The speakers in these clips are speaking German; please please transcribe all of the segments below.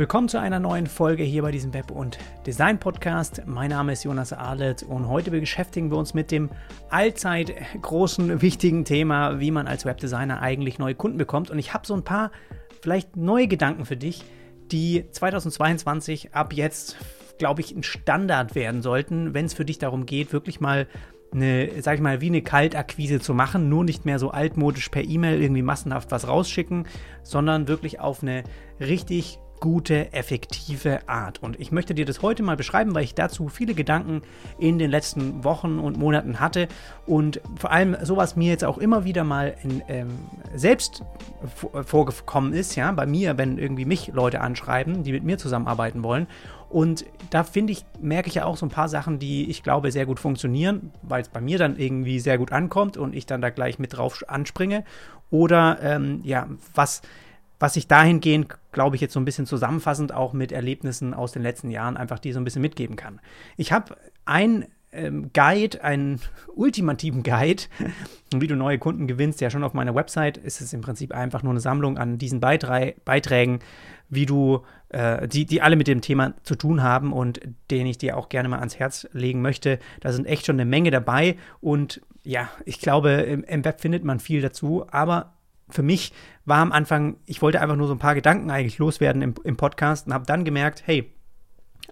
Willkommen zu einer neuen Folge hier bei diesem Web- und Design-Podcast. Mein Name ist Jonas Ahlet und heute beschäftigen wir uns mit dem allzeit großen, wichtigen Thema, wie man als Webdesigner eigentlich neue Kunden bekommt. Und ich habe so ein paar vielleicht neue Gedanken für dich, die 2022 ab jetzt, glaube ich, ein Standard werden sollten, wenn es für dich darum geht, wirklich mal eine, sag ich mal, wie eine Kaltakquise zu machen, nur nicht mehr so altmodisch per E-Mail irgendwie massenhaft was rausschicken, sondern wirklich auf eine richtig gute, effektive Art. Und ich möchte dir das heute mal beschreiben, weil ich dazu viele Gedanken in den letzten Wochen und Monaten hatte und vor allem sowas mir jetzt auch immer wieder mal in, ähm, selbst vorgekommen ist, ja, bei mir, wenn irgendwie mich Leute anschreiben, die mit mir zusammenarbeiten wollen. Und da finde ich, merke ich ja auch so ein paar Sachen, die ich glaube sehr gut funktionieren, weil es bei mir dann irgendwie sehr gut ankommt und ich dann da gleich mit drauf anspringe. Oder ähm, ja, was was ich dahingehend, glaube ich, jetzt so ein bisschen zusammenfassend auch mit Erlebnissen aus den letzten Jahren einfach dir so ein bisschen mitgeben kann. Ich habe ein ähm, Guide, einen ultimativen Guide, wie du neue Kunden gewinnst, ja schon auf meiner Website ist es im Prinzip einfach nur eine Sammlung an diesen Beiträ Beiträgen, wie du, äh, die, die alle mit dem Thema zu tun haben und den ich dir auch gerne mal ans Herz legen möchte. Da sind echt schon eine Menge dabei und ja, ich glaube, im, im Web findet man viel dazu, aber für mich war am Anfang, ich wollte einfach nur so ein paar Gedanken eigentlich loswerden im, im Podcast und habe dann gemerkt, hey,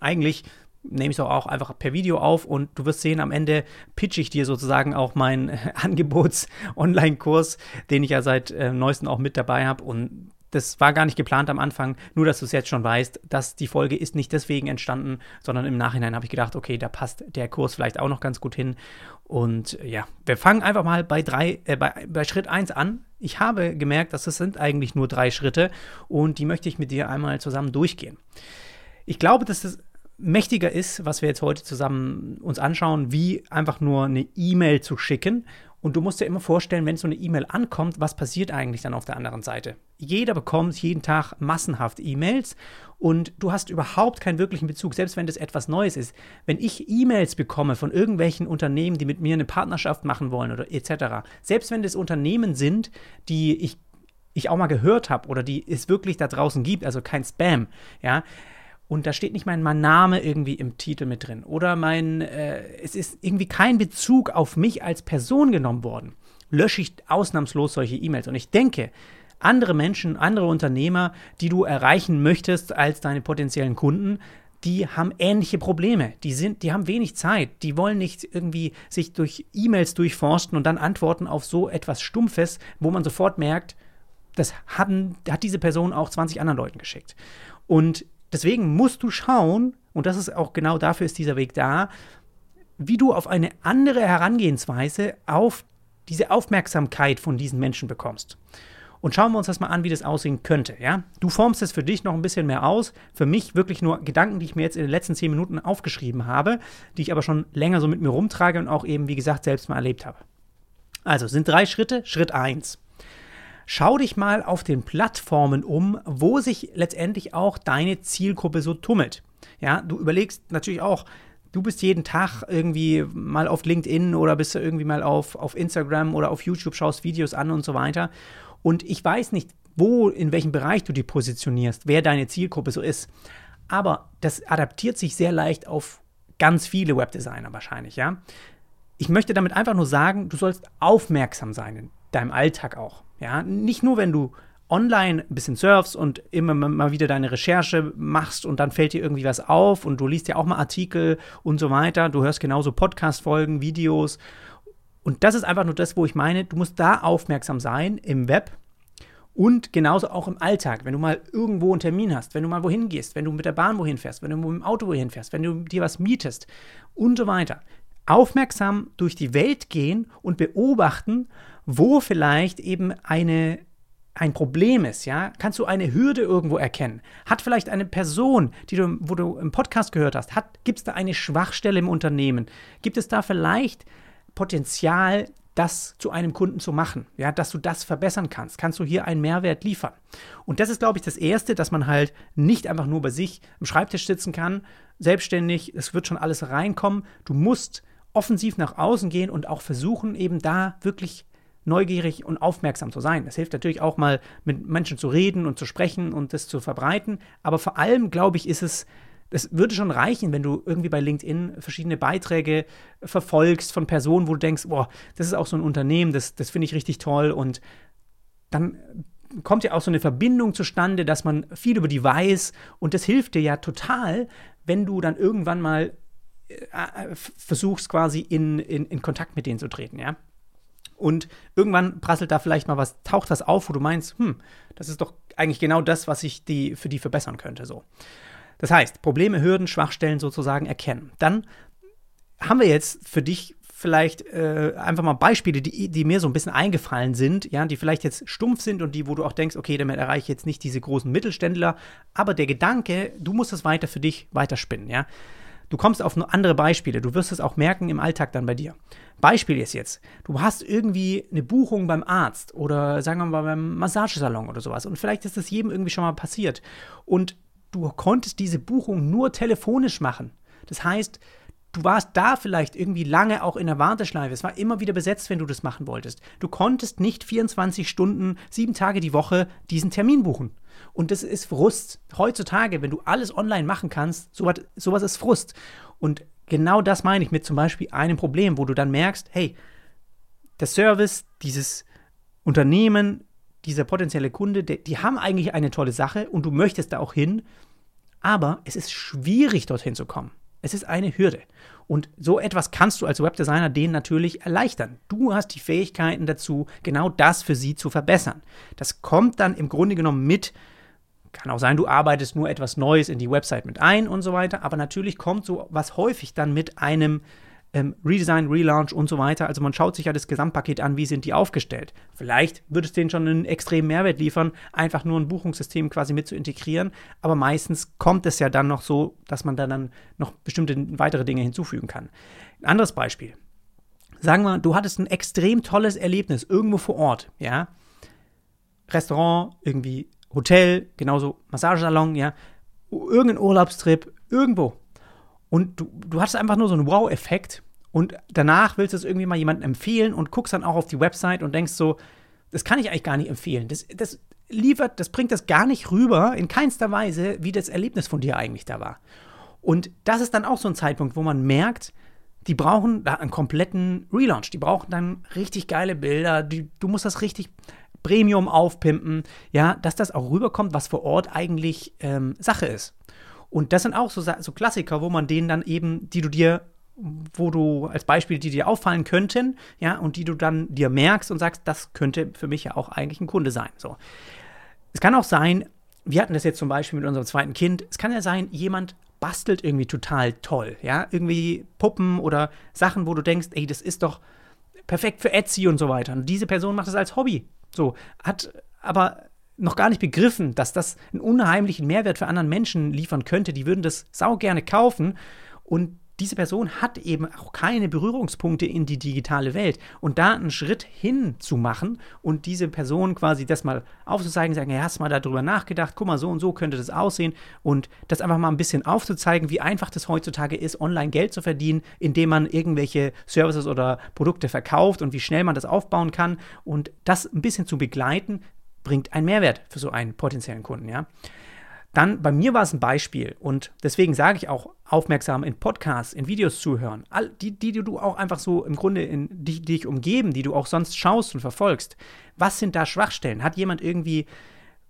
eigentlich nehme ich es auch einfach per Video auf und du wirst sehen, am Ende pitch ich dir sozusagen auch meinen Angebots-Online-Kurs, den ich ja seit äh, neuestem auch mit dabei habe und das war gar nicht geplant am Anfang, nur dass du es jetzt schon weißt, dass die Folge ist nicht deswegen entstanden, sondern im Nachhinein habe ich gedacht, okay, da passt der Kurs vielleicht auch noch ganz gut hin. Und ja, wir fangen einfach mal bei, drei, äh, bei, bei Schritt 1 an. Ich habe gemerkt, dass es sind eigentlich nur drei Schritte und die möchte ich mit dir einmal zusammen durchgehen. Ich glaube, dass es mächtiger ist, was wir jetzt heute zusammen uns anschauen, wie einfach nur eine E-Mail zu schicken und du musst dir immer vorstellen, wenn so eine E-Mail ankommt, was passiert eigentlich dann auf der anderen Seite? Jeder bekommt jeden Tag massenhaft E-Mails und du hast überhaupt keinen wirklichen Bezug, selbst wenn das etwas Neues ist. Wenn ich E-Mails bekomme von irgendwelchen Unternehmen, die mit mir eine Partnerschaft machen wollen oder etc., selbst wenn das Unternehmen sind, die ich, ich auch mal gehört habe oder die es wirklich da draußen gibt, also kein Spam, ja, und da steht nicht mein, Name irgendwie im Titel mit drin oder mein, äh, es ist irgendwie kein Bezug auf mich als Person genommen worden, lösche ich ausnahmslos solche E-Mails. Und ich denke, andere Menschen, andere Unternehmer, die du erreichen möchtest als deine potenziellen Kunden, die haben ähnliche Probleme. Die, sind, die haben wenig Zeit. Die wollen nicht irgendwie sich durch E-Mails durchforsten und dann antworten auf so etwas Stumpfes, wo man sofort merkt, das haben, hat diese Person auch 20 anderen Leuten geschickt. Und Deswegen musst du schauen, und das ist auch genau dafür ist dieser Weg da, wie du auf eine andere Herangehensweise auf diese Aufmerksamkeit von diesen Menschen bekommst. Und schauen wir uns das mal an, wie das aussehen könnte. Ja? Du formst es für dich noch ein bisschen mehr aus. Für mich wirklich nur Gedanken, die ich mir jetzt in den letzten zehn Minuten aufgeschrieben habe, die ich aber schon länger so mit mir rumtrage und auch eben, wie gesagt, selbst mal erlebt habe. Also, sind drei Schritte. Schritt 1. Schau dich mal auf den Plattformen um, wo sich letztendlich auch deine Zielgruppe so tummelt. Ja, du überlegst natürlich auch, du bist jeden Tag irgendwie mal auf LinkedIn oder bist du irgendwie mal auf, auf Instagram oder auf YouTube, schaust Videos an und so weiter. Und ich weiß nicht, wo, in welchem Bereich du dich positionierst, wer deine Zielgruppe so ist. Aber das adaptiert sich sehr leicht auf ganz viele Webdesigner wahrscheinlich, ja. Ich möchte damit einfach nur sagen, du sollst aufmerksam sein in deinem Alltag auch. Ja, nicht nur, wenn du online ein bisschen surfst und immer mal wieder deine Recherche machst und dann fällt dir irgendwie was auf und du liest ja auch mal Artikel und so weiter. Du hörst genauso Podcast-Folgen, Videos. Und das ist einfach nur das, wo ich meine, du musst da aufmerksam sein im Web und genauso auch im Alltag. Wenn du mal irgendwo einen Termin hast, wenn du mal wohin gehst, wenn du mit der Bahn wohin fährst, wenn du mit dem Auto wohin fährst, wenn du dir was mietest und so weiter. Aufmerksam durch die Welt gehen und beobachten, wo vielleicht eben eine ein Problem ist, ja, kannst du eine Hürde irgendwo erkennen? Hat vielleicht eine Person, die du, wo du im Podcast gehört hast, gibt es da eine Schwachstelle im Unternehmen? Gibt es da vielleicht Potenzial, das zu einem Kunden zu machen, ja, dass du das verbessern kannst? Kannst du hier einen Mehrwert liefern? Und das ist, glaube ich, das Erste, dass man halt nicht einfach nur bei sich am Schreibtisch sitzen kann, selbstständig, es wird schon alles reinkommen. Du musst offensiv nach außen gehen und auch versuchen, eben da wirklich neugierig und aufmerksam zu sein. Das hilft natürlich auch mal mit Menschen zu reden und zu sprechen und das zu verbreiten. Aber vor allem, glaube ich, ist es, es würde schon reichen, wenn du irgendwie bei LinkedIn verschiedene Beiträge verfolgst von Personen, wo du denkst, boah, das ist auch so ein Unternehmen, das, das finde ich richtig toll und dann kommt ja auch so eine Verbindung zustande, dass man viel über die weiß und das hilft dir ja total, wenn du dann irgendwann mal äh, äh versuchst quasi in, in, in Kontakt mit denen zu treten, ja. Und irgendwann prasselt da vielleicht mal was, taucht was auf, wo du meinst, hm, das ist doch eigentlich genau das, was ich die, für die verbessern könnte. So. Das heißt, Probleme, Hürden, Schwachstellen sozusagen erkennen. Dann haben wir jetzt für dich vielleicht äh, einfach mal Beispiele, die, die mir so ein bisschen eingefallen sind, ja, die vielleicht jetzt stumpf sind und die, wo du auch denkst, okay, damit erreiche ich jetzt nicht diese großen Mittelständler, aber der Gedanke, du musst es weiter für dich weiterspinnen, ja. Du kommst auf andere Beispiele, du wirst es auch merken im Alltag dann bei dir. Beispiel ist jetzt, du hast irgendwie eine Buchung beim Arzt oder sagen wir mal beim Massagesalon oder sowas und vielleicht ist das jedem irgendwie schon mal passiert und du konntest diese Buchung nur telefonisch machen. Das heißt, du warst da vielleicht irgendwie lange auch in der Warteschleife. Es war immer wieder besetzt, wenn du das machen wolltest. Du konntest nicht 24 Stunden, sieben Tage die Woche diesen Termin buchen. Und das ist Frust. Heutzutage, wenn du alles online machen kannst, sowas, sowas ist Frust. Und genau das meine ich mit zum Beispiel einem Problem, wo du dann merkst, hey, der Service, dieses Unternehmen, dieser potenzielle Kunde, die, die haben eigentlich eine tolle Sache und du möchtest da auch hin, aber es ist schwierig, dorthin zu kommen. Es ist eine Hürde. Und so etwas kannst du als Webdesigner denen natürlich erleichtern. Du hast die Fähigkeiten dazu, genau das für sie zu verbessern. Das kommt dann im Grunde genommen mit, kann auch sein, du arbeitest nur etwas Neues in die Website mit ein und so weiter, aber natürlich kommt so was häufig dann mit einem ähm, Redesign, Relaunch und so weiter. Also man schaut sich ja das Gesamtpaket an, wie sind die aufgestellt. Vielleicht würde es denen schon einen extremen Mehrwert liefern, einfach nur ein Buchungssystem quasi mit zu integrieren. Aber meistens kommt es ja dann noch so, dass man dann noch bestimmte weitere Dinge hinzufügen kann. Ein anderes Beispiel. Sagen wir, du hattest ein extrem tolles Erlebnis irgendwo vor Ort, ja. Restaurant, irgendwie Hotel, genauso Massagesalon, ja. Irgendein Urlaubstrip, irgendwo. Und du, du hast einfach nur so einen Wow-Effekt und danach willst du es irgendwie mal jemandem empfehlen und guckst dann auch auf die Website und denkst so, das kann ich eigentlich gar nicht empfehlen. Das, das liefert, das bringt das gar nicht rüber, in keinster Weise, wie das Erlebnis von dir eigentlich da war. Und das ist dann auch so ein Zeitpunkt, wo man merkt, die brauchen da einen kompletten Relaunch. Die brauchen dann richtig geile Bilder. Die, du musst das richtig Premium aufpimpen, ja, dass das auch rüberkommt, was vor Ort eigentlich ähm, Sache ist. Und das sind auch so, so Klassiker, wo man denen dann eben, die du dir wo du als Beispiel, die dir auffallen könnten, ja, und die du dann dir merkst und sagst, das könnte für mich ja auch eigentlich ein Kunde sein. So. Es kann auch sein, wir hatten das jetzt zum Beispiel mit unserem zweiten Kind, es kann ja sein, jemand bastelt irgendwie total toll, ja, irgendwie Puppen oder Sachen, wo du denkst, ey, das ist doch perfekt für Etsy und so weiter. Und diese Person macht das als Hobby. So, hat aber noch gar nicht begriffen, dass das einen unheimlichen Mehrwert für anderen Menschen liefern könnte. Die würden das sau gerne kaufen und diese Person hat eben auch keine Berührungspunkte in die digitale Welt. Und da einen Schritt hin zu machen und diese Person quasi das mal aufzuzeigen, sagen, ja, hast mal darüber nachgedacht, guck mal, so und so könnte das aussehen und das einfach mal ein bisschen aufzuzeigen, wie einfach das heutzutage ist, online Geld zu verdienen, indem man irgendwelche Services oder Produkte verkauft und wie schnell man das aufbauen kann und das ein bisschen zu begleiten, bringt einen Mehrwert für so einen potenziellen Kunden, ja. Dann, bei mir war es ein Beispiel und deswegen sage ich auch aufmerksam in Podcasts, in Videos zuhören. All die, die, du auch einfach so im Grunde in die dich umgeben, die du auch sonst schaust und verfolgst. Was sind da Schwachstellen? Hat jemand irgendwie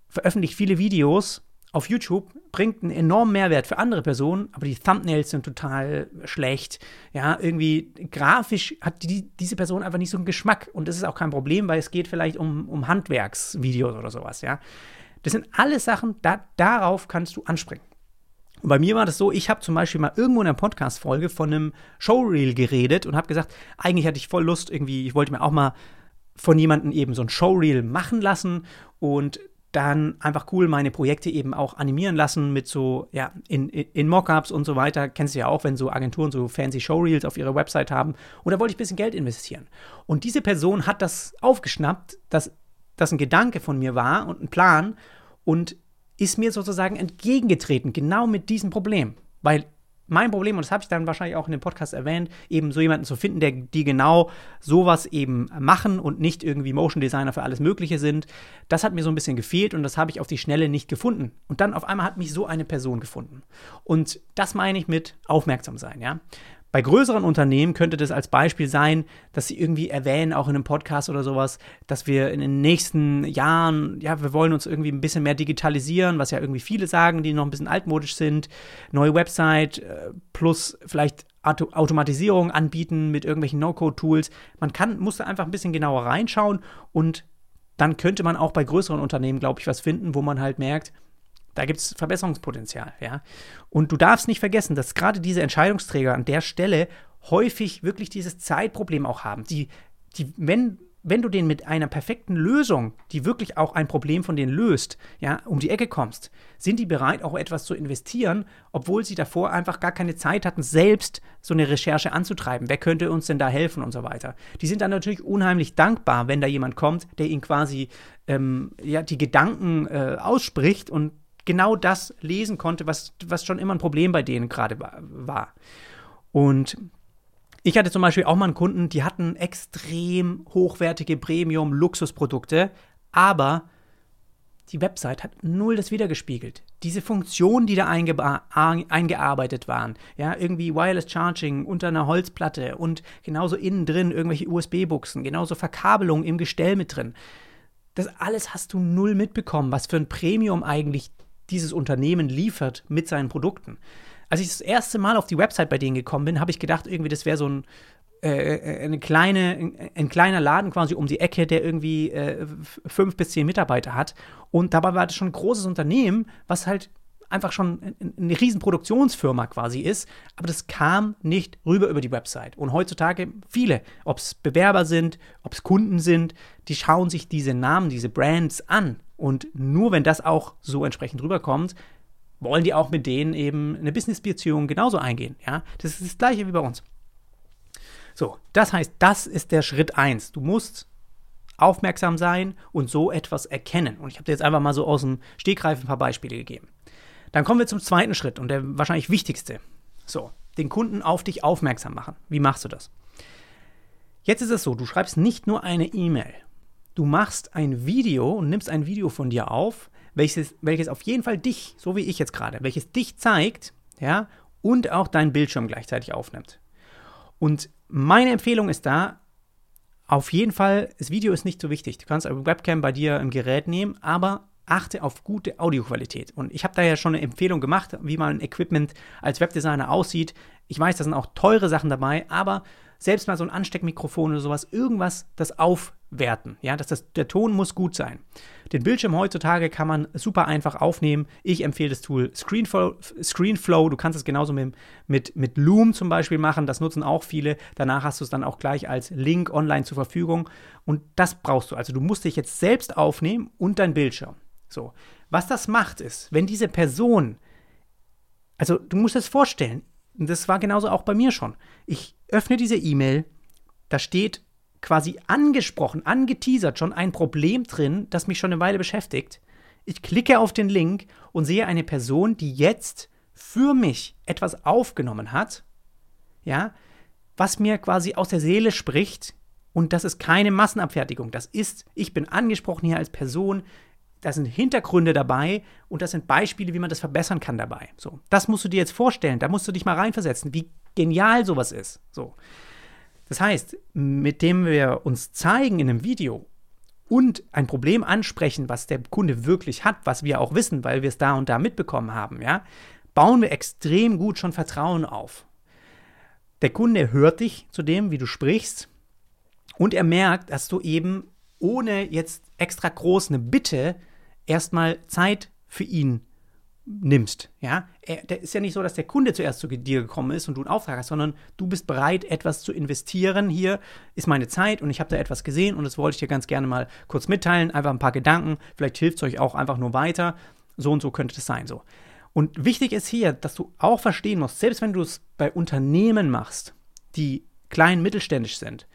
veröffentlicht viele Videos auf YouTube, bringt einen enormen Mehrwert für andere Personen, aber die Thumbnails sind total schlecht. Ja, irgendwie grafisch hat die, diese Person einfach nicht so einen Geschmack und das ist auch kein Problem, weil es geht vielleicht um, um Handwerksvideos oder sowas, ja. Das sind alles Sachen, da, darauf kannst du anspringen. Und bei mir war das so, ich habe zum Beispiel mal irgendwo in einer Podcast-Folge von einem Showreel geredet und habe gesagt, eigentlich hatte ich voll Lust, irgendwie, ich wollte mir auch mal von jemandem eben so ein Showreel machen lassen und dann einfach cool meine Projekte eben auch animieren lassen mit so, ja, in, in Mockups und so weiter. Kennst du ja auch, wenn so Agenturen so fancy Showreels auf ihrer Website haben. Und da wollte ich ein bisschen Geld investieren. Und diese Person hat das aufgeschnappt, dass das ein Gedanke von mir war und ein Plan und ist mir sozusagen entgegengetreten, genau mit diesem Problem. Weil mein Problem, und das habe ich dann wahrscheinlich auch in dem Podcast erwähnt, eben so jemanden zu finden, der, die genau sowas eben machen und nicht irgendwie Motion Designer für alles Mögliche sind. Das hat mir so ein bisschen gefehlt und das habe ich auf die Schnelle nicht gefunden. Und dann auf einmal hat mich so eine Person gefunden. Und das meine ich mit aufmerksam sein, ja. Bei größeren Unternehmen könnte das als Beispiel sein, dass sie irgendwie erwähnen, auch in einem Podcast oder sowas, dass wir in den nächsten Jahren, ja, wir wollen uns irgendwie ein bisschen mehr digitalisieren, was ja irgendwie viele sagen, die noch ein bisschen altmodisch sind, neue Website äh, plus vielleicht Auto Automatisierung anbieten mit irgendwelchen No-Code-Tools. Man kann, muss da einfach ein bisschen genauer reinschauen und dann könnte man auch bei größeren Unternehmen, glaube ich, was finden, wo man halt merkt, da gibt es Verbesserungspotenzial, ja. Und du darfst nicht vergessen, dass gerade diese Entscheidungsträger an der Stelle häufig wirklich dieses Zeitproblem auch haben. Die, die, wenn, wenn du denen mit einer perfekten Lösung, die wirklich auch ein Problem von denen löst, ja, um die Ecke kommst, sind die bereit, auch etwas zu investieren, obwohl sie davor einfach gar keine Zeit hatten, selbst so eine Recherche anzutreiben. Wer könnte uns denn da helfen und so weiter. Die sind dann natürlich unheimlich dankbar, wenn da jemand kommt, der ihnen quasi ähm, ja, die Gedanken äh, ausspricht und genau das lesen konnte, was, was schon immer ein Problem bei denen gerade war. Und ich hatte zum Beispiel auch mal einen Kunden, die hatten extrem hochwertige Premium-Luxusprodukte, aber die Website hat null das wiedergespiegelt. Diese Funktionen, die da eingearbeitet waren, ja, irgendwie Wireless Charging unter einer Holzplatte und genauso innen drin irgendwelche USB-Buchsen, genauso Verkabelung im Gestell mit drin. Das alles hast du null mitbekommen, was für ein Premium eigentlich dieses Unternehmen liefert mit seinen Produkten. Als ich das erste Mal auf die Website bei denen gekommen bin, habe ich gedacht, irgendwie das wäre so ein äh, äh, eine kleine, ein kleiner Laden quasi um die Ecke, der irgendwie äh, fünf bis zehn Mitarbeiter hat. Und dabei war das schon ein großes Unternehmen, was halt einfach schon eine Riesenproduktionsfirma quasi ist, aber das kam nicht rüber über die Website. Und heutzutage viele, ob es Bewerber sind, ob es Kunden sind, die schauen sich diese Namen, diese Brands an und nur wenn das auch so entsprechend rüberkommt, wollen die auch mit denen eben eine Businessbeziehung genauso eingehen. Ja, das ist das gleiche wie bei uns. So, das heißt, das ist der Schritt 1. Du musst aufmerksam sein und so etwas erkennen. Und ich habe dir jetzt einfach mal so aus dem Stegreif ein paar Beispiele gegeben. Dann kommen wir zum zweiten Schritt und der wahrscheinlich wichtigste. So, den Kunden auf dich aufmerksam machen. Wie machst du das? Jetzt ist es so, du schreibst nicht nur eine E-Mail du machst ein Video und nimmst ein Video von dir auf, welches, welches auf jeden Fall dich, so wie ich jetzt gerade, welches dich zeigt, ja, und auch deinen Bildschirm gleichzeitig aufnimmt. Und meine Empfehlung ist da, auf jeden Fall, das Video ist nicht so wichtig. Du kannst eine Webcam bei dir im Gerät nehmen, aber achte auf gute Audioqualität. Und ich habe da ja schon eine Empfehlung gemacht, wie mein Equipment als Webdesigner aussieht. Ich weiß, da sind auch teure Sachen dabei, aber selbst mal so ein Ansteckmikrofon oder sowas, irgendwas, das aufwerten. Ja, dass das, der Ton muss gut sein. Den Bildschirm heutzutage kann man super einfach aufnehmen. Ich empfehle das Tool Screenflow. Screenflow. Du kannst es genauso mit, mit, mit Loom zum Beispiel machen. Das nutzen auch viele. Danach hast du es dann auch gleich als Link online zur Verfügung. Und das brauchst du. Also du musst dich jetzt selbst aufnehmen und dein Bildschirm. So. Was das macht ist, wenn diese Person, also du musst es vorstellen, das war genauso auch bei mir schon. Ich öffne diese E-Mail, da steht quasi angesprochen, angeteasert schon ein Problem drin, das mich schon eine Weile beschäftigt. Ich klicke auf den Link und sehe eine Person, die jetzt für mich etwas aufgenommen hat, ja, was mir quasi aus der Seele spricht. Und das ist keine Massenabfertigung. Das ist, ich bin angesprochen hier als Person, da sind Hintergründe dabei und das sind Beispiele, wie man das verbessern kann dabei. So, das musst du dir jetzt vorstellen, da musst du dich mal reinversetzen, wie genial sowas ist. So. Das heißt, mit dem wir uns zeigen in einem Video und ein Problem ansprechen, was der Kunde wirklich hat, was wir auch wissen, weil wir es da und da mitbekommen haben, ja, bauen wir extrem gut schon Vertrauen auf. Der Kunde hört dich zu dem, wie du sprichst, und er merkt, dass du eben ohne jetzt extra groß eine Bitte erstmal Zeit für ihn nimmst. Ja, er, ist ja nicht so, dass der Kunde zuerst zu dir gekommen ist und du einen Auftrag hast, sondern du bist bereit, etwas zu investieren. Hier ist meine Zeit und ich habe da etwas gesehen und das wollte ich dir ganz gerne mal kurz mitteilen. Einfach ein paar Gedanken. Vielleicht hilft es euch auch einfach nur weiter. So und so könnte es sein. So. Und wichtig ist hier, dass du auch verstehen musst, selbst wenn du es bei Unternehmen machst, die klein mittelständisch sind,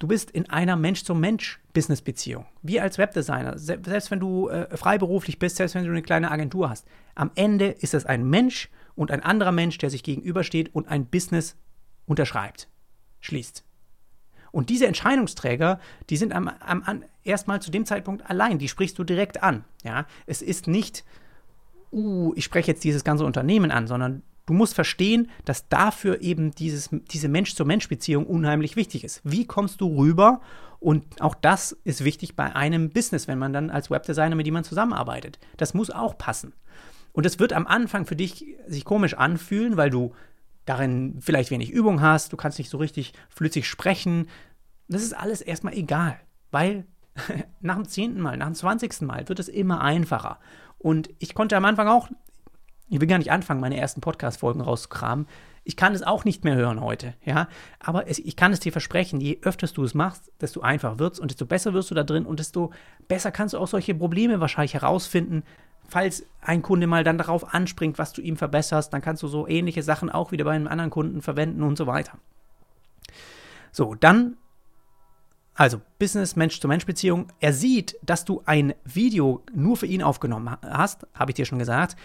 Du bist in einer Mensch-zu-Mensch-Business-Beziehung. Wie als Webdesigner. Selbst wenn du äh, freiberuflich bist, selbst wenn du eine kleine Agentur hast. Am Ende ist es ein Mensch und ein anderer Mensch, der sich gegenübersteht und ein Business unterschreibt, schließt. Und diese Entscheidungsträger, die sind am, am, am erstmal zu dem Zeitpunkt allein, die sprichst du direkt an. Ja? Es ist nicht, uh, ich spreche jetzt dieses ganze Unternehmen an, sondern du musst verstehen, dass dafür eben dieses, diese Mensch-zu-Mensch-Beziehung unheimlich wichtig ist. Wie kommst du rüber? Und auch das ist wichtig bei einem Business, wenn man dann als Webdesigner mit jemandem zusammenarbeitet. Das muss auch passen. Und es wird am Anfang für dich sich komisch anfühlen, weil du darin vielleicht wenig Übung hast, du kannst nicht so richtig flüssig sprechen. Das ist alles erstmal egal, weil nach dem zehnten Mal, nach dem zwanzigsten Mal wird es immer einfacher. Und ich konnte am Anfang auch, ich will gar nicht anfangen, meine ersten Podcast-Folgen rauszukramen. Ich kann es auch nicht mehr hören heute, ja. Aber es, ich kann es dir versprechen, je öfter du es machst, desto einfacher wird es und desto besser wirst du da drin und desto besser kannst du auch solche Probleme wahrscheinlich herausfinden, falls ein Kunde mal dann darauf anspringt, was du ihm verbesserst, dann kannst du so ähnliche Sachen auch wieder bei einem anderen Kunden verwenden und so weiter. So, dann, also Business, Mensch-zu-Mensch-Beziehung. Er sieht, dass du ein Video nur für ihn aufgenommen hast, habe ich dir schon gesagt.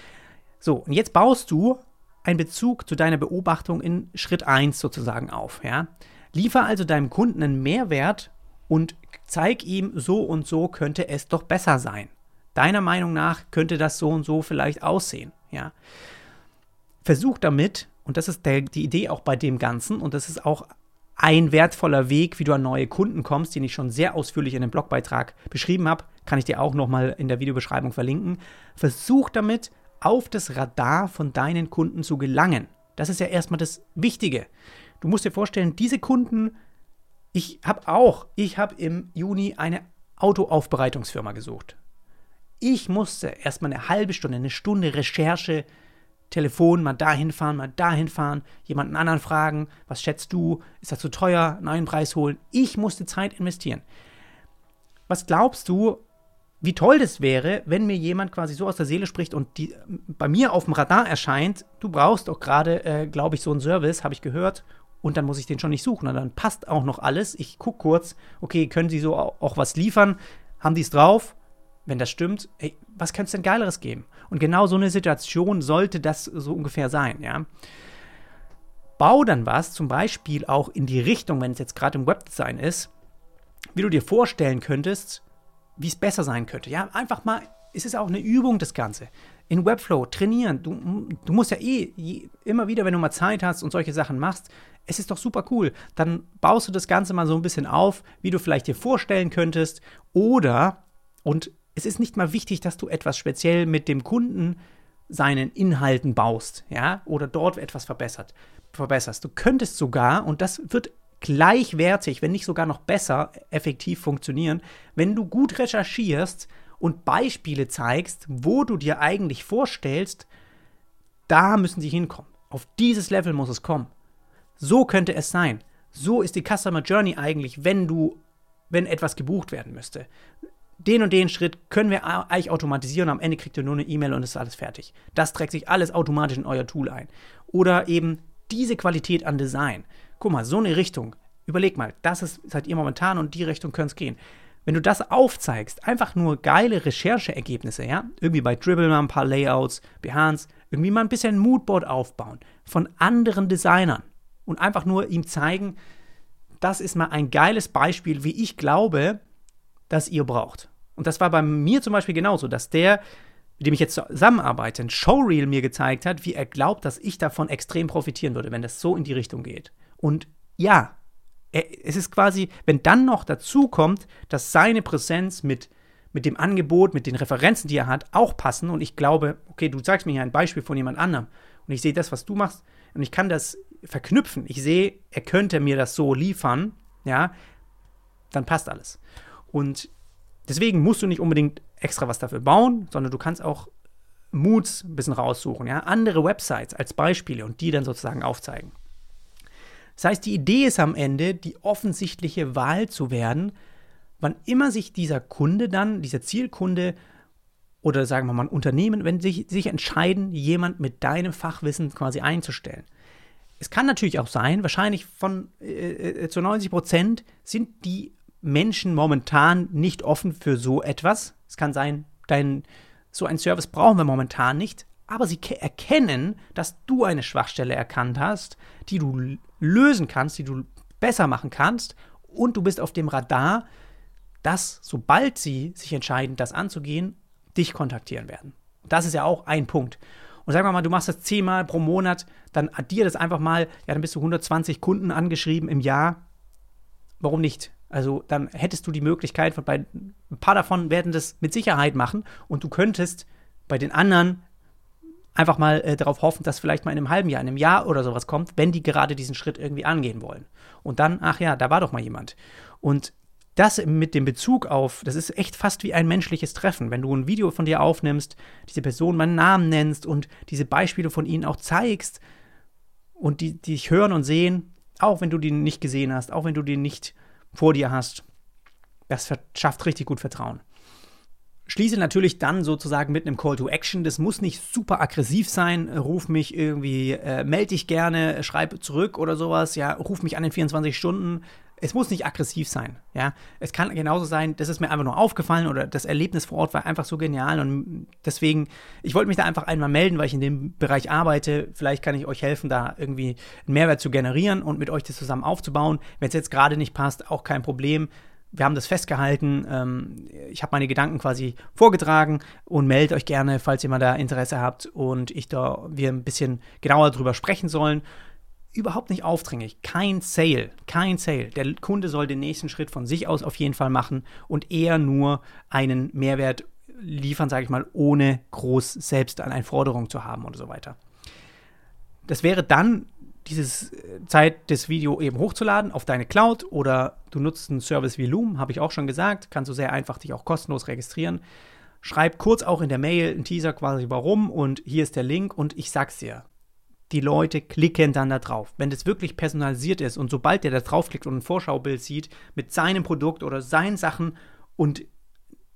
So, und jetzt baust du einen Bezug zu deiner Beobachtung in Schritt 1 sozusagen auf. Ja? Liefer also deinem Kunden einen Mehrwert und zeig ihm, so und so könnte es doch besser sein. Deiner Meinung nach könnte das so und so vielleicht aussehen. Ja. Versuch damit, und das ist der, die Idee auch bei dem Ganzen, und das ist auch ein wertvoller Weg, wie du an neue Kunden kommst, den ich schon sehr ausführlich in dem Blogbeitrag beschrieben habe, kann ich dir auch nochmal in der Videobeschreibung verlinken. Versuch damit, auf das Radar von deinen Kunden zu gelangen. Das ist ja erstmal das Wichtige. Du musst dir vorstellen, diese Kunden, ich habe auch, ich habe im Juni eine Autoaufbereitungsfirma gesucht. Ich musste erstmal eine halbe Stunde, eine Stunde Recherche, Telefon, mal dahin fahren, mal dahin fahren, jemanden anderen fragen, was schätzt du, ist das zu teuer, neuen Preis holen. Ich musste Zeit investieren. Was glaubst du, wie toll das wäre, wenn mir jemand quasi so aus der Seele spricht und die, bei mir auf dem Radar erscheint, du brauchst doch gerade, äh, glaube ich, so einen Service, habe ich gehört, und dann muss ich den schon nicht suchen. Und dann passt auch noch alles. Ich gucke kurz, okay, können sie so auch was liefern? Haben die es drauf? wenn das stimmt, ey, was könnte es denn Geileres geben? Und genau so eine Situation sollte das so ungefähr sein, ja. Bau dann was, zum Beispiel auch in die Richtung, wenn es jetzt gerade im Webdesign ist, wie du dir vorstellen könntest, wie es besser sein könnte. Ja, einfach mal, es ist auch eine Übung, das Ganze. In Webflow trainieren. Du, du musst ja eh je, immer wieder, wenn du mal Zeit hast und solche Sachen machst, es ist doch super cool. Dann baust du das Ganze mal so ein bisschen auf, wie du vielleicht dir vorstellen könntest. Oder, und es ist nicht mal wichtig, dass du etwas speziell mit dem Kunden seinen Inhalten baust, ja, oder dort etwas verbessert, verbesserst. Du könntest sogar, und das wird gleichwertig, wenn nicht sogar noch besser, effektiv funktionieren, wenn du gut recherchierst und Beispiele zeigst, wo du dir eigentlich vorstellst, da müssen sie hinkommen. Auf dieses Level muss es kommen. So könnte es sein. So ist die Customer Journey eigentlich, wenn du, wenn etwas gebucht werden müsste den und den Schritt können wir eigentlich automatisieren. Am Ende kriegt ihr nur eine E-Mail und ist alles fertig. Das trägt sich alles automatisch in euer Tool ein. Oder eben diese Qualität an Design. Guck mal, so eine Richtung. Überleg mal, das ist, seid ihr momentan und die Richtung könnte es gehen. Wenn du das aufzeigst, einfach nur geile Rechercheergebnisse, ja, irgendwie bei Dribble mal ein paar Layouts, Behance, irgendwie mal ein bisschen ein Moodboard aufbauen von anderen Designern und einfach nur ihm zeigen, das ist mal ein geiles Beispiel, wie ich glaube, das ihr braucht. Und das war bei mir zum Beispiel genauso, dass der, mit dem ich jetzt zusammenarbeite, ein Showreel mir gezeigt hat, wie er glaubt, dass ich davon extrem profitieren würde, wenn das so in die Richtung geht. Und ja, es ist quasi, wenn dann noch dazu kommt, dass seine Präsenz mit, mit dem Angebot, mit den Referenzen, die er hat, auch passen. Und ich glaube, okay, du zeigst mir hier ein Beispiel von jemand anderem. Und ich sehe das, was du machst, und ich kann das verknüpfen. Ich sehe, er könnte mir das so liefern, ja, dann passt alles. Und deswegen musst du nicht unbedingt extra was dafür bauen, sondern du kannst auch Moods ein bisschen raussuchen, ja, andere Websites als Beispiele und die dann sozusagen aufzeigen. Das heißt, die Idee ist am Ende, die offensichtliche Wahl zu werden, wann immer sich dieser Kunde dann, dieser Zielkunde oder sagen wir mal ein Unternehmen, wenn sich, sich entscheiden, jemand mit deinem Fachwissen quasi einzustellen. Es kann natürlich auch sein, wahrscheinlich von äh, äh zu 90 Prozent sind die Menschen momentan nicht offen für so etwas. Es kann sein, dein, so ein Service brauchen wir momentan nicht. aber sie erkennen, dass du eine Schwachstelle erkannt hast, die du lösen kannst, die du besser machen kannst und du bist auf dem Radar, dass sobald sie sich entscheiden, das anzugehen, dich kontaktieren werden. Das ist ja auch ein Punkt. Und sagen wir mal, du machst das zehnmal pro Monat, dann addier das einfach mal, ja, dann bist du 120 Kunden angeschrieben im Jahr. Warum nicht? Also dann hättest du die Möglichkeit, bei ein paar davon werden das mit Sicherheit machen und du könntest bei den anderen einfach mal äh, darauf hoffen, dass vielleicht mal in einem halben Jahr, in einem Jahr oder sowas kommt, wenn die gerade diesen Schritt irgendwie angehen wollen. Und dann, ach ja, da war doch mal jemand. Und das mit dem Bezug auf, das ist echt fast wie ein menschliches Treffen. Wenn du ein Video von dir aufnimmst, diese Person meinen Namen nennst und diese Beispiele von ihnen auch zeigst und die, die dich hören und sehen, auch wenn du die nicht gesehen hast, auch wenn du die nicht vor dir hast, das schafft richtig gut Vertrauen. Schließe natürlich dann sozusagen mit einem Call to Action. Das muss nicht super aggressiv sein. Ruf mich irgendwie, äh, melde dich gerne, schreib zurück oder sowas. Ja, ruf mich an in 24 Stunden. Es muss nicht aggressiv sein. Ja, es kann genauso sein, das ist mir einfach nur aufgefallen oder das Erlebnis vor Ort war einfach so genial und deswegen, ich wollte mich da einfach einmal melden, weil ich in dem Bereich arbeite. Vielleicht kann ich euch helfen, da irgendwie einen Mehrwert zu generieren und mit euch das zusammen aufzubauen. Wenn es jetzt gerade nicht passt, auch kein Problem wir haben das festgehalten. Ähm, ich habe meine Gedanken quasi vorgetragen und meldet euch gerne, falls ihr mal da Interesse habt und ich da wir ein bisschen genauer drüber sprechen sollen. Überhaupt nicht aufdringlich, kein Sale, kein Sale. Der Kunde soll den nächsten Schritt von sich aus auf jeden Fall machen und eher nur einen Mehrwert liefern, sage ich mal, ohne groß selbst eine Forderung zu haben und so weiter. Das wäre dann dieses äh, Zeit, das Video eben hochzuladen auf deine Cloud oder du nutzt einen Service wie Loom, habe ich auch schon gesagt, kannst du sehr einfach dich auch kostenlos registrieren. Schreib kurz auch in der Mail einen Teaser quasi warum und hier ist der Link und ich sag's dir. Die Leute klicken dann da drauf. Wenn das wirklich personalisiert ist und sobald der da draufklickt und ein Vorschaubild sieht mit seinem Produkt oder seinen Sachen und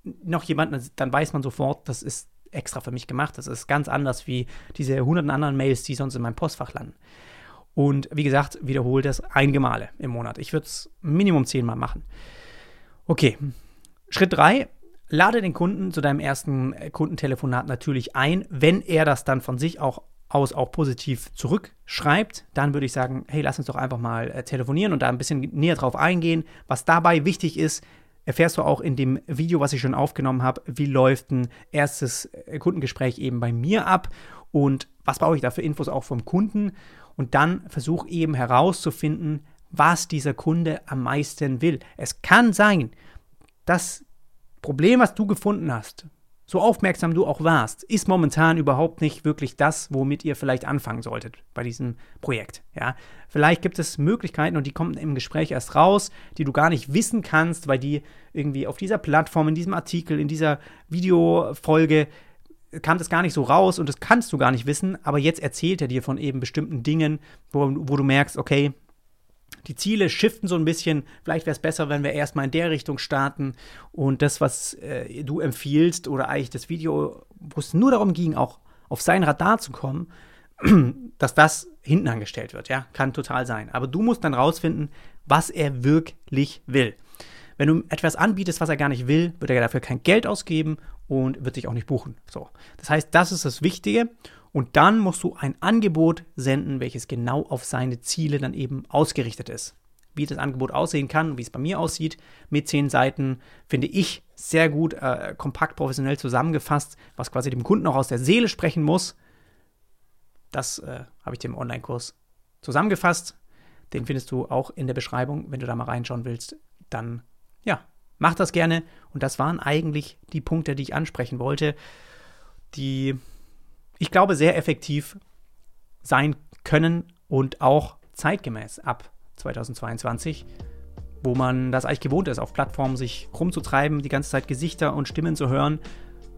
noch jemand, dann weiß man sofort, das ist extra für mich gemacht. Das ist ganz anders wie diese hunderten anderen Mails, die sonst in meinem Postfach landen. Und wie gesagt, wiederhole das einige Male im Monat. Ich würde es Minimum zehnmal machen. Okay. Schritt 3. Lade den Kunden zu deinem ersten Kundentelefonat natürlich ein. Wenn er das dann von sich auch aus auch positiv zurückschreibt, dann würde ich sagen, hey, lass uns doch einfach mal äh, telefonieren und da ein bisschen näher drauf eingehen. Was dabei wichtig ist, erfährst du auch in dem Video, was ich schon aufgenommen habe, wie läuft ein erstes äh, Kundengespräch eben bei mir ab und was brauche ich da für Infos auch vom Kunden und dann versuch eben herauszufinden, was dieser Kunde am meisten will. Es kann sein, das Problem, was du gefunden hast, so aufmerksam du auch warst, ist momentan überhaupt nicht wirklich das, womit ihr vielleicht anfangen solltet bei diesem Projekt. Ja, vielleicht gibt es Möglichkeiten und die kommen im Gespräch erst raus, die du gar nicht wissen kannst, weil die irgendwie auf dieser Plattform, in diesem Artikel, in dieser Videofolge kam das gar nicht so raus und das kannst du gar nicht wissen, aber jetzt erzählt er dir von eben bestimmten Dingen, wo, wo du merkst, okay, die Ziele shiften so ein bisschen. Vielleicht wäre es besser, wenn wir erstmal in der Richtung starten und das, was äh, du empfiehlst oder eigentlich das Video, wo es nur darum ging, auch auf sein Radar zu kommen, dass das hinten angestellt wird. Ja, kann total sein. Aber du musst dann rausfinden, was er wirklich will. Wenn du etwas anbietest, was er gar nicht will, wird er dafür kein Geld ausgeben und wird sich auch nicht buchen. So. Das heißt, das ist das Wichtige. Und dann musst du ein Angebot senden, welches genau auf seine Ziele dann eben ausgerichtet ist. Wie das Angebot aussehen kann, wie es bei mir aussieht, mit zehn Seiten, finde ich sehr gut, äh, kompakt, professionell zusammengefasst, was quasi dem Kunden auch aus der Seele sprechen muss. Das äh, habe ich dem Online-Kurs zusammengefasst. Den findest du auch in der Beschreibung, wenn du da mal reinschauen willst. Dann ja, mach das gerne. Und das waren eigentlich die Punkte, die ich ansprechen wollte, die ich glaube sehr effektiv sein können und auch zeitgemäß ab 2022, wo man das eigentlich gewohnt ist, auf Plattformen sich rumzutreiben, die ganze Zeit Gesichter und Stimmen zu hören.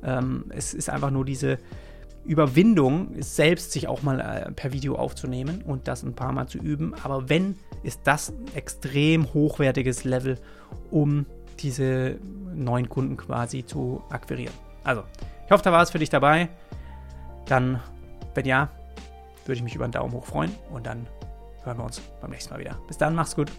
Ähm, es ist einfach nur diese Überwindung, selbst sich auch mal äh, per Video aufzunehmen und das ein paar Mal zu üben. Aber wenn, ist das ein extrem hochwertiges Level, um diese neuen Kunden quasi zu akquirieren. Also, ich hoffe, da war es für dich dabei. Dann, wenn ja, würde ich mich über einen Daumen hoch freuen und dann hören wir uns beim nächsten Mal wieder. Bis dann, mach's gut.